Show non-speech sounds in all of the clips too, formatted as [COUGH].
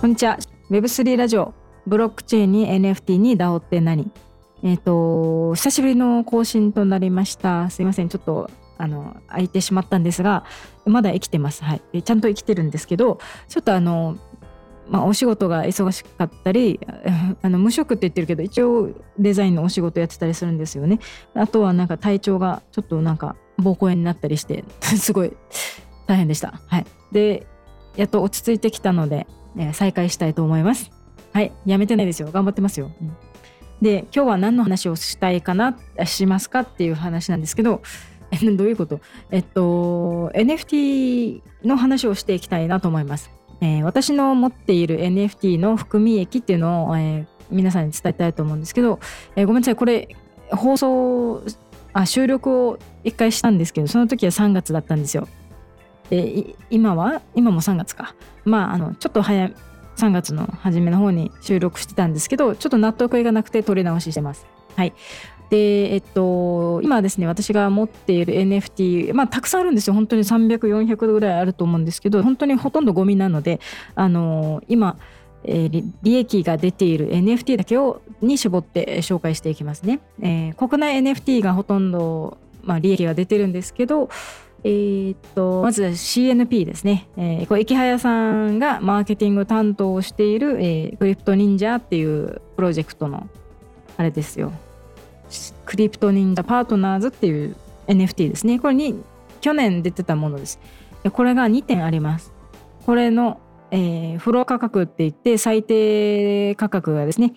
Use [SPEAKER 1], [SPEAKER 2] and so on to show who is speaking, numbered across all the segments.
[SPEAKER 1] こんにちは。Web3 ラジオブロックチェーンに NFT に DAO って何？えっ、ー、と久しぶりの更新となりました。すいません。ちょっとあの空いてしまったんですがまだ生きてます。はい。ちゃんと生きてるんですけどちょっとあのまあ、お仕事が忙しかったり [LAUGHS] あの無職って言ってるけど一応デザインのお仕事やってたりするんですよね。あとはなんか体調がちょっとなんか膀胱炎になったりして [LAUGHS] すごい大変でした。はい。でやっと落ち着いてきたので、再開したいと思います。はいやめてないですよ。頑張ってますよ、うん、で今日は何の話をしたいかなしますかっていう話なんですけど [LAUGHS] どういうこと？えっと NFT の話をしていきたいなと思います。えー、私の持っている NFT の含み益っていうのを、えー、皆さんに伝えたいと思うんですけど、えー、ごめんなさい。これ放送あ収録を一回したんですけどその時は3月だったんですよ。で今は今も3月かまああのちょっと早い3月の初めの方に収録してたんですけどちょっと納得いかなくて撮り直ししてます。はい。で、えっと、今ですね、私が持っている NFT、まあ、たくさんあるんですよ。本当に300、400ぐらいあると思うんですけど、本当にほとんどゴミなので、あの、今、えー、利益が出ている NFT だけをに絞って紹介していきますね。えー、国内 NFT がほとんど、まあ、利益が出てるんですけど、えー、っとまず CNP ですね、えー、これ池早さんがマーケティング担当をしている、えー、クリプト忍者っていうプロジェクトのあれですよクリプト忍者パートナーズっていう NFT ですね。これに去年出てたものです。これが2点あります。これの、えー、フロア価格って言って最低価格がですね、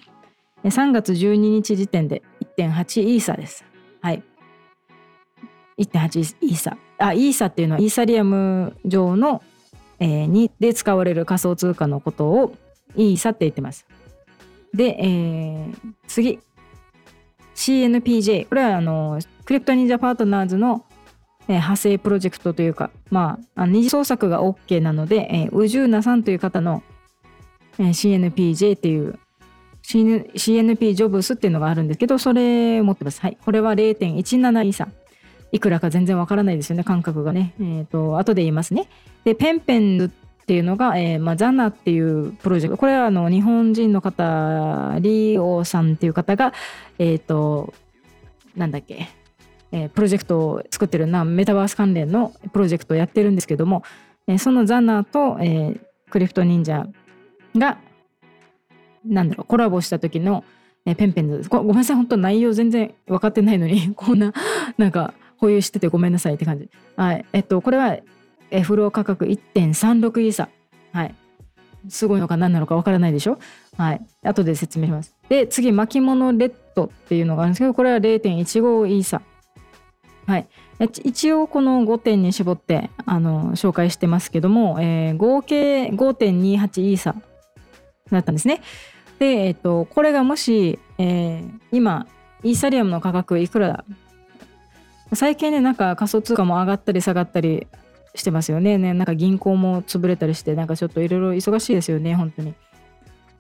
[SPEAKER 1] 3月12日時点で1.8イーサです。はい。1.8イーサ。あ、イーサっていうのはイーサリアム上の、えー、にで使われる仮想通貨のことをイーサって言ってます。で、えー、次。CNPJ これはあのクリプト忍者パートナーズの、えー、派生プロジェクトというかまあ二次創作が OK なので、えー、宇宙なさんという方の、えー、CNPJ っていう CNP ジョブスっていうのがあるんですけどそれ持ってますはいこれは0.17以下いくらか全然わからないですよね感覚がね。え、ー、と後で言いますね。でペンペンズっていうのが、えーまあ、ザナっていうプロジェクト。これはあの日本人の方リオさんっていう方がえっ、ー、となんだっけ、えー、プロジェクトを作ってるなメタバース関連のプロジェクトをやってるんですけども、えー、そのザナと、えー、クリフト忍者がなんだろうコラボした時の、えー、ペンペンズ。ですごめんなさい本当内容全然分かってないのにこんななんか保有しててごめんなさいって感じはいえっとこれはフロア価格1.36イーサ。はい。すごいのか何なのかわからないでしょはい。後で説明します。で、次、巻物レッドっていうのがあるんですけど、これは0.15イーサ。はい。一応この5点に絞ってあの紹介してますけども、えー、合計5.28イーサだったんですね。で、えっ、と、これがもし、えー、今、イーサリアムの価格いくら最近ね、なんか仮想通貨も上がったり下がったりしてますよね。ねなんか銀行も潰れたりしてなんかちょっといろいろ忙しいですよね本当に。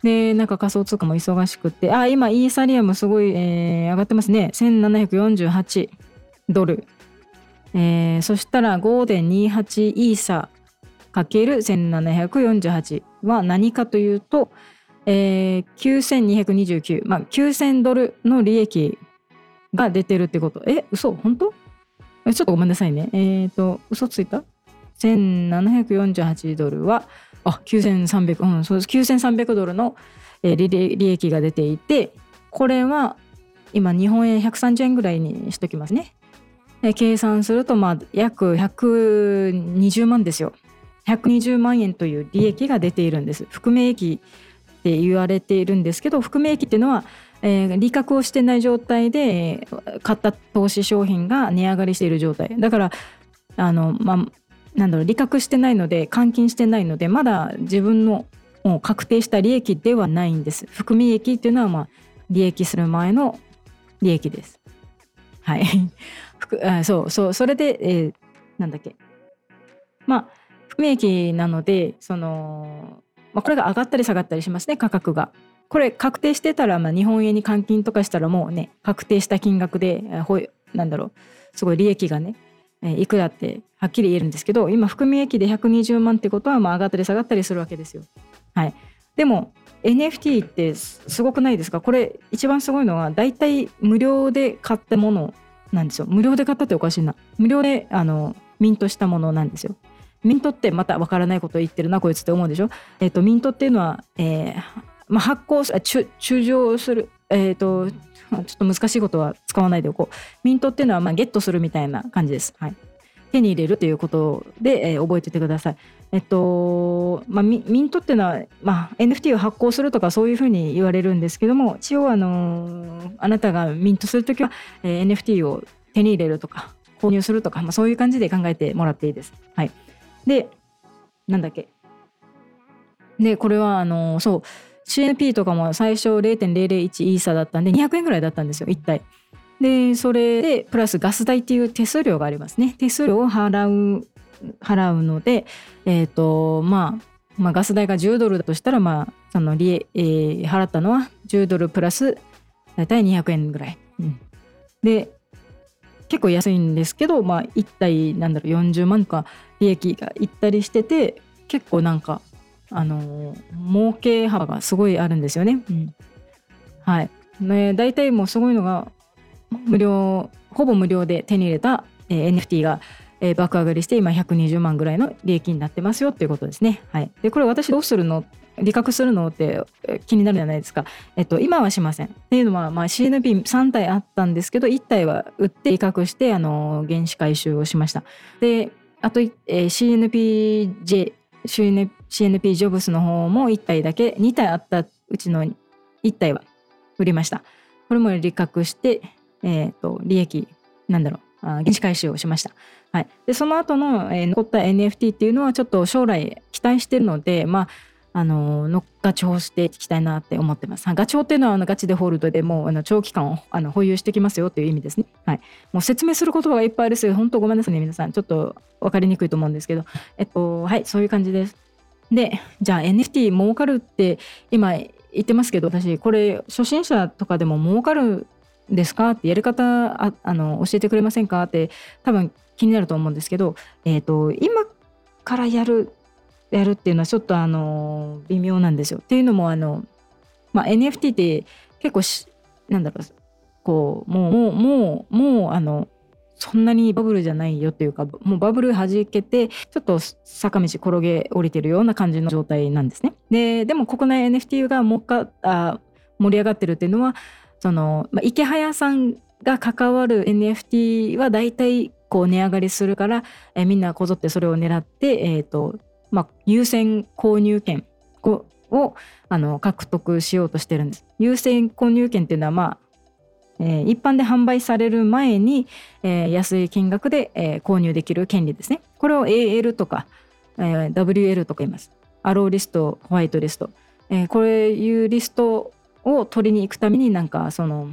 [SPEAKER 1] でなんか仮想通貨も忙しくて。あ今イーサリアムすごい、えー、上がってますね。1748ドル、えー、そしたら5.28イーサかける1748は何かというと、えー、9229まあ9000ドルの利益が出てるってこと？え嘘？本当？ちょっとごめんなさいねえっ、ー、と嘘ついた？1748ドルはあ9300うんそうです9300ドルの、えー、利益が出ていてこれは今日本円130円ぐらいにしときますね。計算するとまあ約120万ですよ。120万円という利益が出ているんです。含み益って言われているんですけど含み益っていうのは、えー、利確をしてない状態で買った投資商品が値上がりしている状態。だからあの、まあ、なんだろう利確してないので換金してないのでまだ自分のもう確定した利益ではないんです。含み益っていうのはまあ利益する前の利益です。はい。[LAUGHS] あそうそうそれで、えー、なんだっけ。まあ含み益なのでその、まあ、これが上がったり下がったりしますね価格が。これ確定してたら、まあ、日本円に換金とかしたらもうね確定した金額でほなんだろうすごい利益がねいくらってはっきり言えるんですけど今含み益で120万ってことはまあ上がったり下がったりするわけですよ。はい、でも NFT ってすごくないですか？これ一番すごいのは大体無料で買ったものなんですよ。無料で買ったっておかしいな。無料であのミントしたものなんですよ。ミントってまたわからないことを言ってるなこいつって思うでしょ？えっ、とミントっていうのは、えーまあ、発酵中中上するえっ、ー、とちょっと難しいことは使わないでおこう。ミントっていうのはまあゲットするみたいな感じです。はい。手に入れるということで、えー、覚えててください。えっとまあ、ミントっていうのは、まあ、NFT を発行するとかそういうふうに言われるんですけども一応あのあなたがミントするときは、えー、NFT を手に入れるとか購入するとか、まあ、そういう感じで考えてもらっていいです。はい、でなんだっけ。でこれはあのそう。CNP とかも最初0.001イーサだったんで200円ぐらいだったんですよ1体。でそれでプラスガス代っていう手数料がありますね。手数料を払う払うのでえっ、ー、と、まあ、まあガス代が10ドルだとしたらまあその利、えー、払ったのは10ドルプラス大体200円ぐらい、うん、で結構安いんですけどまあ1体なんだろう40万とか利益がいったりしてて結構なんかあの、儲け幅がすごいあるんですよね。うん、はい。ね、大体もうすごいのが無料ほぼ無料で手に入れた、えー、NFT が、えー、爆上がりして今120万ぐらいの利益になってますよっていうことですね。はい、でこれ私どうするの？利確するのって気になるじゃないですか。えっと、今はしません。っていうのは、まあ、CNP3 体あったんですけど1体は売って利確してあの原資回収をしました。であと、えー、CNPJ CNP, CNP ジョブスの方も1体だけ2体あったうちの1体は売りました。これも利確してえーと、利益なんだろう原資回収をしました。はい、でその後の、えー、残った NFT っていうのはちょっと将来期待してるので、まああののガチホしていきたいなって思ってます。ガチホっていうのはあのガチでホールドでもうあの長期間をあの保有してきますよっていう意味ですね。はい。もう説明する言葉がいっぱいあるし、本当ごめんなさいね、皆さん。ちょっと分かりにくいと思うんですけど、えっと、はい、そういう感じです。で、じゃあ NFT 儲かるって今言ってますけど、私、これ初心者とかでも儲かるんですかってやり方ああの教えてくれませんかって多分気になると思うんですけど、えーと、今からやるやるっていうのはちょっとあの微妙なんですよ。っていうのもあの、まあ、NFT って結構しなんだろうこうもうもうもうもうあのそんなにバブルじゃないよっていうかもうバブル弾けてちょっと坂道転げ降りてるような感じの状態なんですね。ででも国内 NFT がもかあ盛り上がってるっていうのはその、まあ、池早さんが関わる NFT は大体こう値上がりするから、えみんなこぞってそれを狙って、えーとまあ、優先購入権をあの獲得しようとしてるんです。優先購入権っていうのは、まあえー、一般で販売される前に、えー、安い金額で、えー、購入できる権利ですね。これを AL とか、え、WL とか言います。allowlist、ホワイトリスト。え、これいうリストを取りに行くためになんかその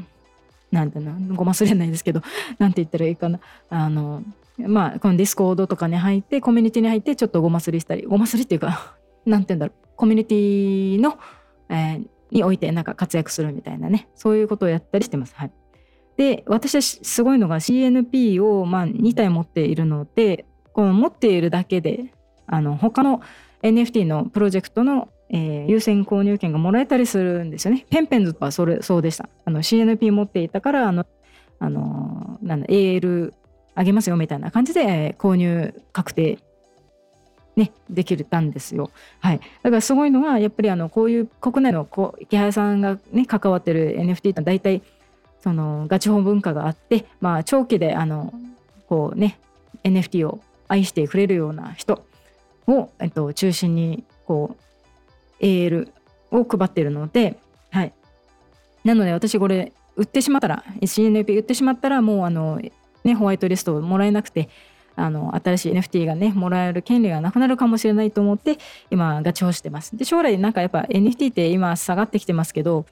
[SPEAKER 1] なんていうの？ごますれないですけど [LAUGHS] なんて言ったらいいかなあのまあこのディスコードとかに入ってコミュニティに入ってちょっとごますりしたりごますりっていうか [LAUGHS] なんて言うんだろうコミュニティの、えー、においてなんか活躍するみたいなねそういうことをやったりしてます。はい、で私はすごいのが CNP をまあ2体持っているのでこの持っているだけであの他の NFT のプロジェクトのえー、優先購入権がもらえたりするんですよね。ペンペンズとはそれそうでした。あの CNP 持っていたからあのあのなんだ AL あげますよみたいな感じで購入確定ね、できたんですよ。はい。だからすごいのは、やっぱりあの、こういう国内のこう池原さんがね、関わってる NFT って大体、そのガチ本文化があって、まあ、長期であの、こうね、NFT を愛してくれるような人を、えっと、中心に、こう、エールを配っているので、はい。なので私これ売ってしまったら、CNP 売ってしまったらもうあの、ね、ホワイトリストをもらえなくて、あの新しい NFT がねもらえる権利がなくなるかもしれないと思って今ガチホしてます。で将来なんかやっぱ NFT って今下がってきてますけど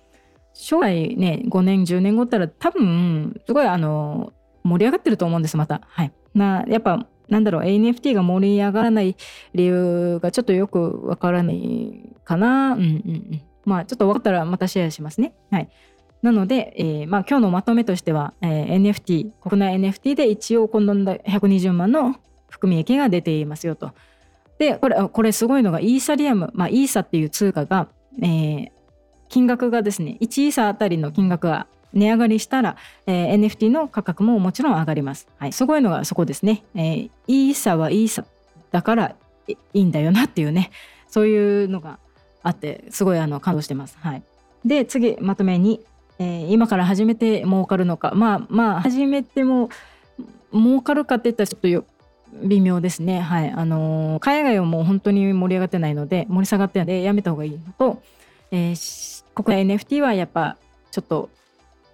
[SPEAKER 1] 将来ね5年10年後ったら多分すごいあの盛り上がってると思うんですまた。はい。なやっぱなんだろう NFT が盛り上がらない理由がちょっとよくわからないかな。うんうんうん。まあちょっと分かったらまたシェアしますね。はい。なので、えー、まあ、今日のまとめとしては、えー、NFT 国内 NFT で一応今度の120万の含み益が出ていますよと。でこれこれすごいのがイーサリアム、まあ、イーサっていう通貨がえー、金額がですね1イーサあたりの金額が値上がりしたら、えー、NFT の価格ももちろん上がります。はい、すごいのがそこですね。えー、イーサはイーサだからいいんだよなっていうねそういうのがあってすごいあの感動してます。はい、で次まとめに、えー、今から始めて儲かるのかまあまあ始めても儲かるかって言ったらちょっとよ微妙ですね。はい。あのー、海外はもう本当に盛り上がってないので、盛り下がってないので、やめた方がいいのと、えー、国内 NFT はやっぱちょっと、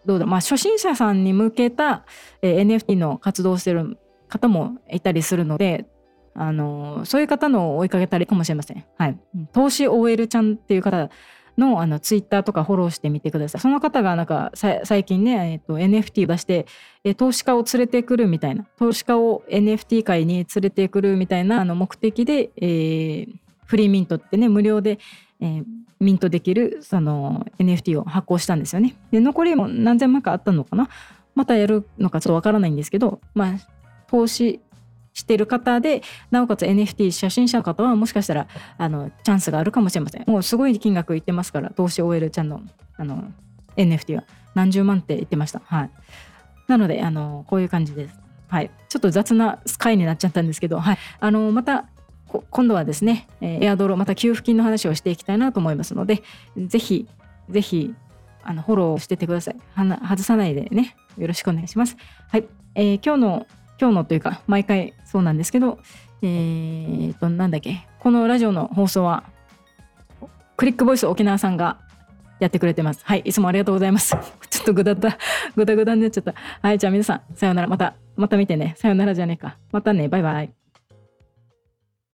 [SPEAKER 1] どうだ、まあ、初心者さんに向けた、え、NFT の活動をしてる方もいたりするので、あの、そういう方の追いかけたりかもしれません。はい。投資 OL ちゃんっていう方のあのツイッターとかフォローしてみてください。その方がなんか最近ね、えっと、NFT 出して、え投資家を連れてくるみたいな投資家を NFT 界に連れてくるみたいなあの目的で、えー、フリーミントってね無料で、えー、ミントできるその NFT を発行したんですよね。で残りも何千万かあったのかなまたやるのかちょっとわからないんですけど、まあ、投資してる方でなおかつ NFT 初心者の方はもしかしたらあのチャンスがあるかもしれません。もうすごい金額いってますから投資 OL ちゃんのあの NFT は。何十万って言ってました。はい。なのであのこういう感じです。はい。ちょっと雑な回になっちゃったんですけどはい。あのまた今度はですねエアドロまた給付金の話をしていきたいなと思いますのでぜひぜひあのフォローしててください。はな外さないでね。よろしくお願いします。はい、えー、今日の今日のというか毎回そうなんですけどえーとなんだっけこのラジオの放送はクリックボイス沖縄さんがやってくれてます。はいいつもありがとうございます。[LAUGHS] ちょっとぐだったぐだぐだになっちゃった。はいじゃあ皆さんさようなら。またまた見てね。さようならじゃねえか。またね。バイバイ。